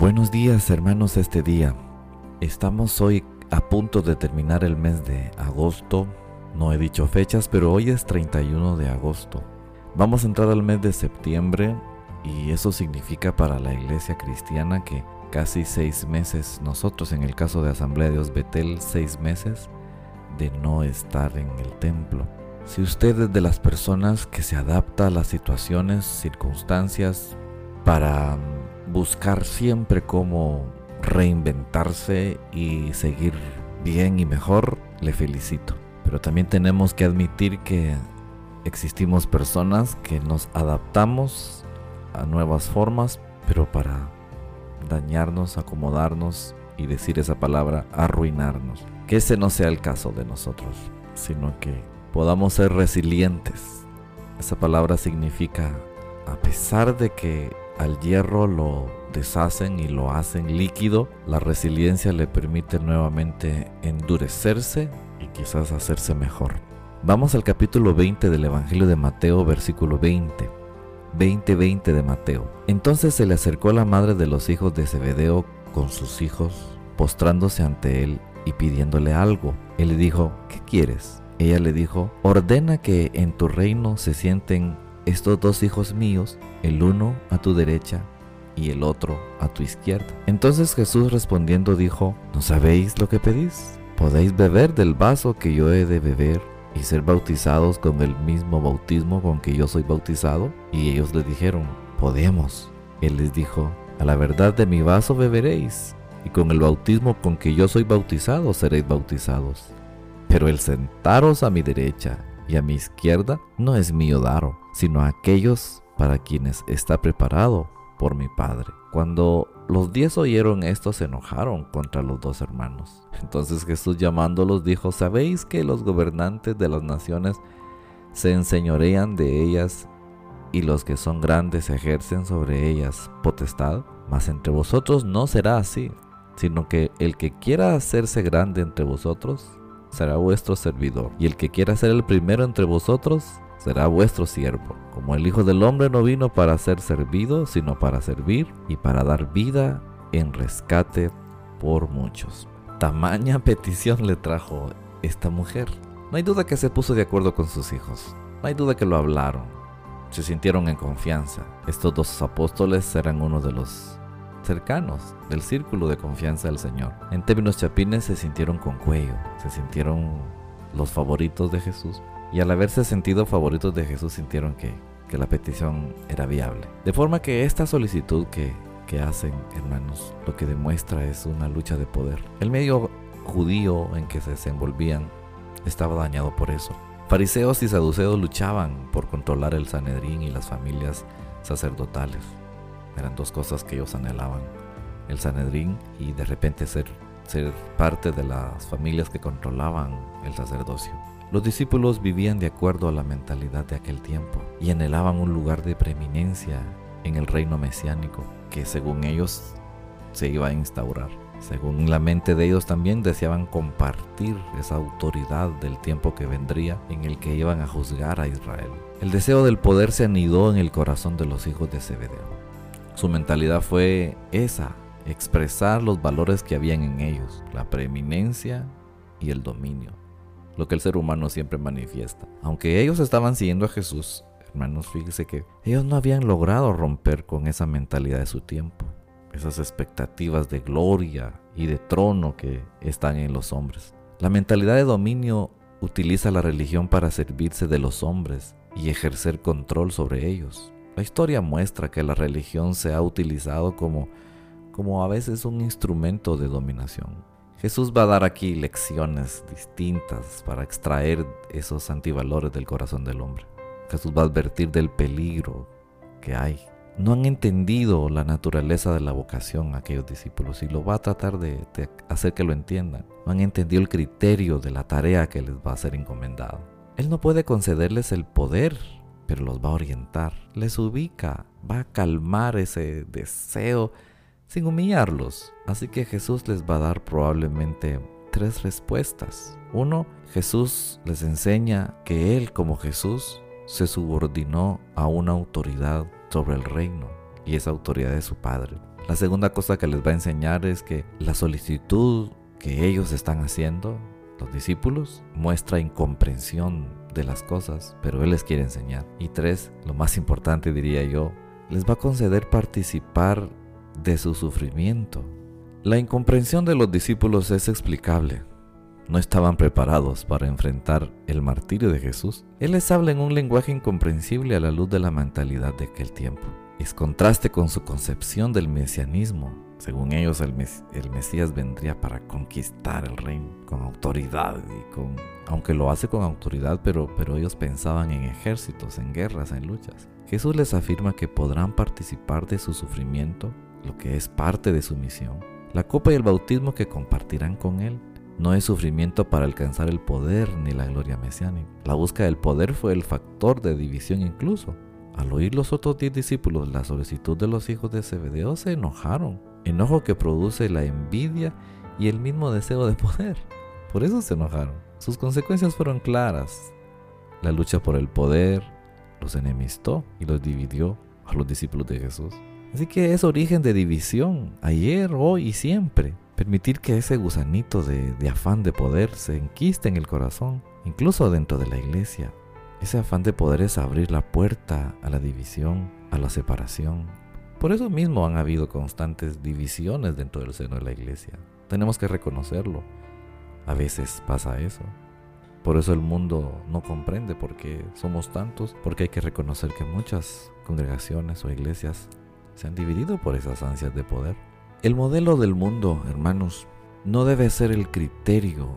Buenos días hermanos este día. Estamos hoy a punto de terminar el mes de agosto. No he dicho fechas, pero hoy es 31 de agosto. Vamos a entrar al mes de septiembre y eso significa para la iglesia cristiana que casi seis meses, nosotros en el caso de Asamblea de Dios Betel, seis meses de no estar en el templo. Si usted es de las personas que se adapta a las situaciones, circunstancias, para buscar siempre cómo reinventarse y seguir bien y mejor, le felicito. Pero también tenemos que admitir que existimos personas que nos adaptamos a nuevas formas, pero para dañarnos, acomodarnos y decir esa palabra, arruinarnos. Que ese no sea el caso de nosotros, sino que podamos ser resilientes. Esa palabra significa, a pesar de que al hierro lo deshacen y lo hacen líquido, la resiliencia le permite nuevamente endurecerse y quizás hacerse mejor. Vamos al capítulo 20 del Evangelio de Mateo, versículo 20. 20-20 de Mateo. Entonces se le acercó la madre de los hijos de Zebedeo con sus hijos, postrándose ante él y pidiéndole algo. Él le dijo, ¿qué quieres? Ella le dijo, ordena que en tu reino se sienten estos dos hijos míos, el uno a tu derecha y el otro a tu izquierda. Entonces Jesús respondiendo dijo, ¿no sabéis lo que pedís? ¿Podéis beber del vaso que yo he de beber y ser bautizados con el mismo bautismo con que yo soy bautizado? Y ellos le dijeron, podemos. Él les dijo, a la verdad de mi vaso beberéis, y con el bautismo con que yo soy bautizado seréis bautizados. Pero el sentaros a mi derecha y a mi izquierda no es mío daro, sino a aquellos para quienes está preparado por mi Padre. Cuando los diez oyeron esto se enojaron contra los dos hermanos. Entonces Jesús llamándolos dijo, ¿sabéis que los gobernantes de las naciones se enseñorean de ellas y los que son grandes ejercen sobre ellas potestad? Mas entre vosotros no será así, sino que el que quiera hacerse grande entre vosotros será vuestro servidor, y el que quiera ser el primero entre vosotros será vuestro siervo. Como el Hijo del Hombre no vino para ser servido, sino para servir y para dar vida en rescate por muchos. Tamaña petición le trajo esta mujer. No hay duda que se puso de acuerdo con sus hijos. No hay duda que lo hablaron. Se sintieron en confianza. Estos dos apóstoles eran uno de los cercanos del círculo de confianza del Señor. En términos chapines se sintieron con cuello, se sintieron los favoritos de Jesús y al haberse sentido favoritos de Jesús sintieron que, que la petición era viable. De forma que esta solicitud que, que hacen, hermanos, lo que demuestra es una lucha de poder. El medio judío en que se desenvolvían estaba dañado por eso. Fariseos y saduceos luchaban por controlar el Sanedrín y las familias sacerdotales. Eran dos cosas que ellos anhelaban. El Sanedrín y de repente ser, ser parte de las familias que controlaban el sacerdocio. Los discípulos vivían de acuerdo a la mentalidad de aquel tiempo y anhelaban un lugar de preeminencia en el reino mesiánico que según ellos se iba a instaurar. Según la mente de ellos también deseaban compartir esa autoridad del tiempo que vendría en el que iban a juzgar a Israel. El deseo del poder se anidó en el corazón de los hijos de Zebedeo. Su mentalidad fue esa, expresar los valores que habían en ellos, la preeminencia y el dominio, lo que el ser humano siempre manifiesta. Aunque ellos estaban siguiendo a Jesús, hermanos, fíjese que ellos no habían logrado romper con esa mentalidad de su tiempo, esas expectativas de gloria y de trono que están en los hombres. La mentalidad de dominio utiliza la religión para servirse de los hombres y ejercer control sobre ellos. La historia muestra que la religión se ha utilizado como, como a veces un instrumento de dominación. Jesús va a dar aquí lecciones distintas para extraer esos antivalores del corazón del hombre. Jesús va a advertir del peligro que hay. No han entendido la naturaleza de la vocación aquellos discípulos y lo va a tratar de, hacer que lo entiendan. No han entendido el criterio de la tarea que les va a ser encomendada. Él no puede concederles el poder pero los va a orientar, les ubica, va a calmar ese deseo sin humillarlos. Así que Jesús les va a dar probablemente tres respuestas. Uno, Jesús les enseña que Él como Jesús se subordinó a una autoridad sobre el reino y esa autoridad es su Padre. La segunda cosa que les va a enseñar es que la solicitud que ellos están haciendo, los discípulos, muestra incomprensión de las cosas, pero Él les quiere enseñar. Y tres, lo más importante diría yo, les va a conceder participar de su sufrimiento. La incomprensión de los discípulos es explicable. No estaban preparados para enfrentar el martirio de Jesús. Él les habla en un lenguaje incomprensible a la luz de la mentalidad de aquel tiempo. Es contraste con su concepción del mesianismo. Según ellos, el, Mesías vendría para conquistar el reino con autoridad aunque lo hace con autoridad, pero ellos pensaban en ejércitos, en guerras, en luchas. Jesús les afirma que podrán participar de su sufrimiento, lo que es parte de su misión, la copa y el bautismo que compartirán con Él. No es sufrimiento para alcanzar el poder ni la gloria mesiánica. La búsqueda del poder fue el factor de división incluso. Al oír los otros diez discípulos la solicitud de los hijos de Zebedeo, se enojaron. Enojo que produce la envidia y el mismo deseo de poder. Por eso se enojaron. Sus consecuencias fueron claras. La lucha por el poder los enemistó y los dividió a los discípulos de Jesús. Así que es origen de división, ayer, hoy y siempre. Permitir que ese gusanito de, afán de poder se enquiste en el corazón, incluso dentro de la iglesia, ese afán de poder es abrir la puerta a la división, a la separación. Por eso mismo han habido constantes divisiones dentro del seno de la iglesia. Tenemos que reconocerlo. A veces pasa eso. Por eso el mundo no comprende porque somos tantos, porque hay que reconocer que muchas congregaciones o iglesias se han dividido por esas ansias de poder. El modelo del mundo, hermanos, no debe ser el criterio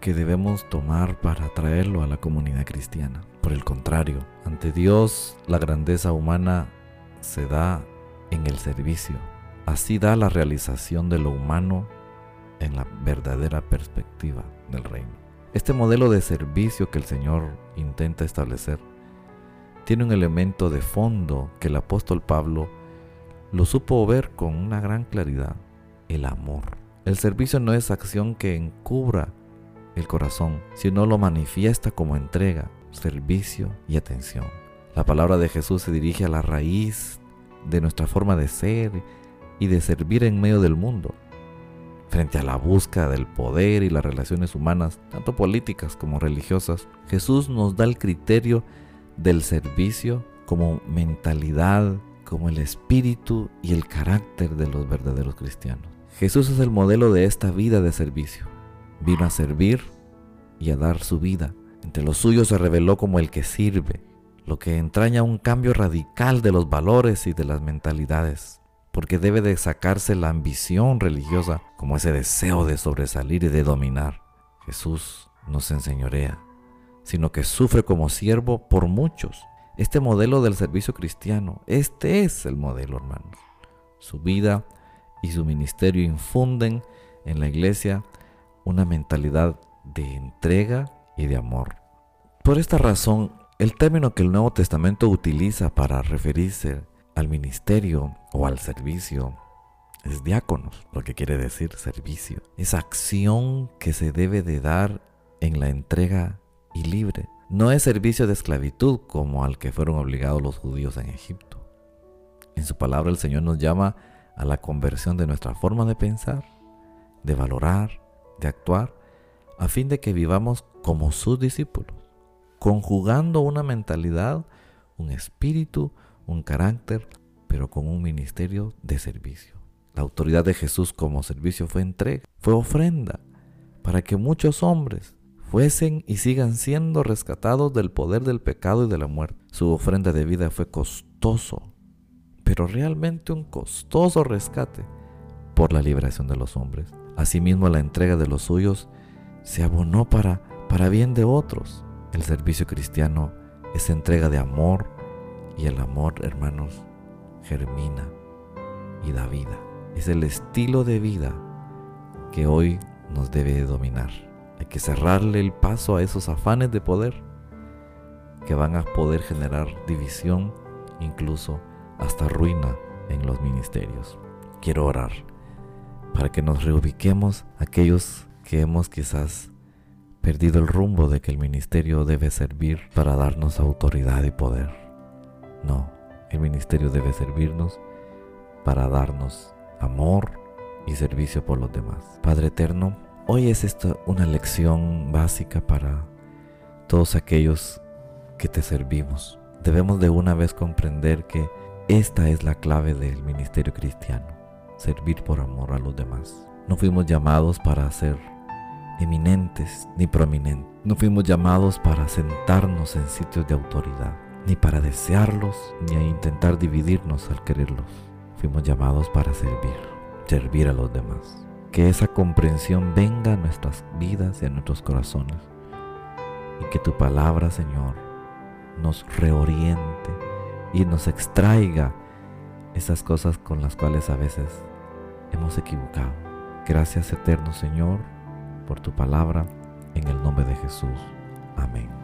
que debemos tomar para traerlo a la comunidad cristiana. Por el contrario, ante Dios la grandeza humana se da en el servicio. Así da la realización de lo humano en la verdadera perspectiva del reino. Este modelo de servicio que el Señor intenta establecer tiene un elemento de fondo que el apóstol Pablo lo supo ver con una gran claridad, el amor. El servicio no es acción que encubra el corazón, sino lo manifiesta como entrega, servicio y atención. La palabra de Jesús se dirige a la raíz de nuestra forma de ser y de servir en medio del mundo. Frente a la búsqueda del poder y las relaciones humanas, tanto políticas como religiosas, Jesús nos da el criterio del servicio como mentalidad, como el espíritu y el carácter de los verdaderos cristianos. Jesús es el modelo de esta vida de servicio. Vino a servir y a dar su vida. Entre los suyos se reveló como el que sirve, lo que entraña un cambio radical de los valores y de las mentalidades, porque debe de sacarse la ambición religiosa como ese deseo de sobresalir y de dominar. Jesús no se enseñorea, sino que sufre como siervo por muchos. Este modelo del servicio cristiano, este es el modelo, hermanos. Su vida y su ministerio infunden en la iglesia una mentalidad de entrega y de amor. Por esta razón, el término que el Nuevo Testamento utiliza para referirse al ministerio o al servicio es diáconos, lo que quiere decir servicio. Es acción que se debe de dar en la entrega y libre. No es servicio de esclavitud como al que fueron obligados los judíos en Egipto. En su palabra el Señor nos llama a la conversión de nuestra forma de pensar, de valorar, de actuar, a fin de que vivamos como sus discípulos, conjugando una mentalidad, un espíritu, un carácter, pero con un ministerio de servicio. La autoridad de Jesús como servicio fue entrega, fue ofrenda, para que muchos hombres fuesen y sigan siendo rescatados del poder del pecado y de la muerte. Su ofrenda de vida fue costoso, pero realmente un costoso rescate por la liberación de los hombres. Asimismo, la entrega de los suyos se abonó para, para bien de otros. El servicio cristiano es entrega de amor y el amor, hermanos, germina y da vida. Es el estilo de vida que hoy nos debe dominar. Hay que cerrarle el paso a esos afanes de poder que van a poder generar división, incluso hasta ruina en los ministerios. Quiero orar para que nos reubiquemos aquellos que hemos quizás perdido el rumbo de que el ministerio debe servir para darnos autoridad y poder. No, el ministerio debe servirnos para darnos amor y servicio por los demás. Padre eterno, hoy es esta una lección básica para todos aquellos que te servimos. Debemos de una vez comprender que esta es la clave del ministerio cristiano, servir por amor a los demás. No fuimos llamados para ser eminentes ni prominentes. No fuimos llamados para sentarnos en sitios de autoridad, ni para desearlos, ni a intentar dividirnos al quererlos. Fuimos llamados para servir, servir a los demás. Que esa comprensión venga a nuestras vidas y a nuestros corazones. Y que tu palabra, Señor, nos reoriente y nos extraiga esas cosas con las cuales a veces hemos equivocado. Gracias eterno Señor por tu palabra, en el nombre de Jesús. Amén.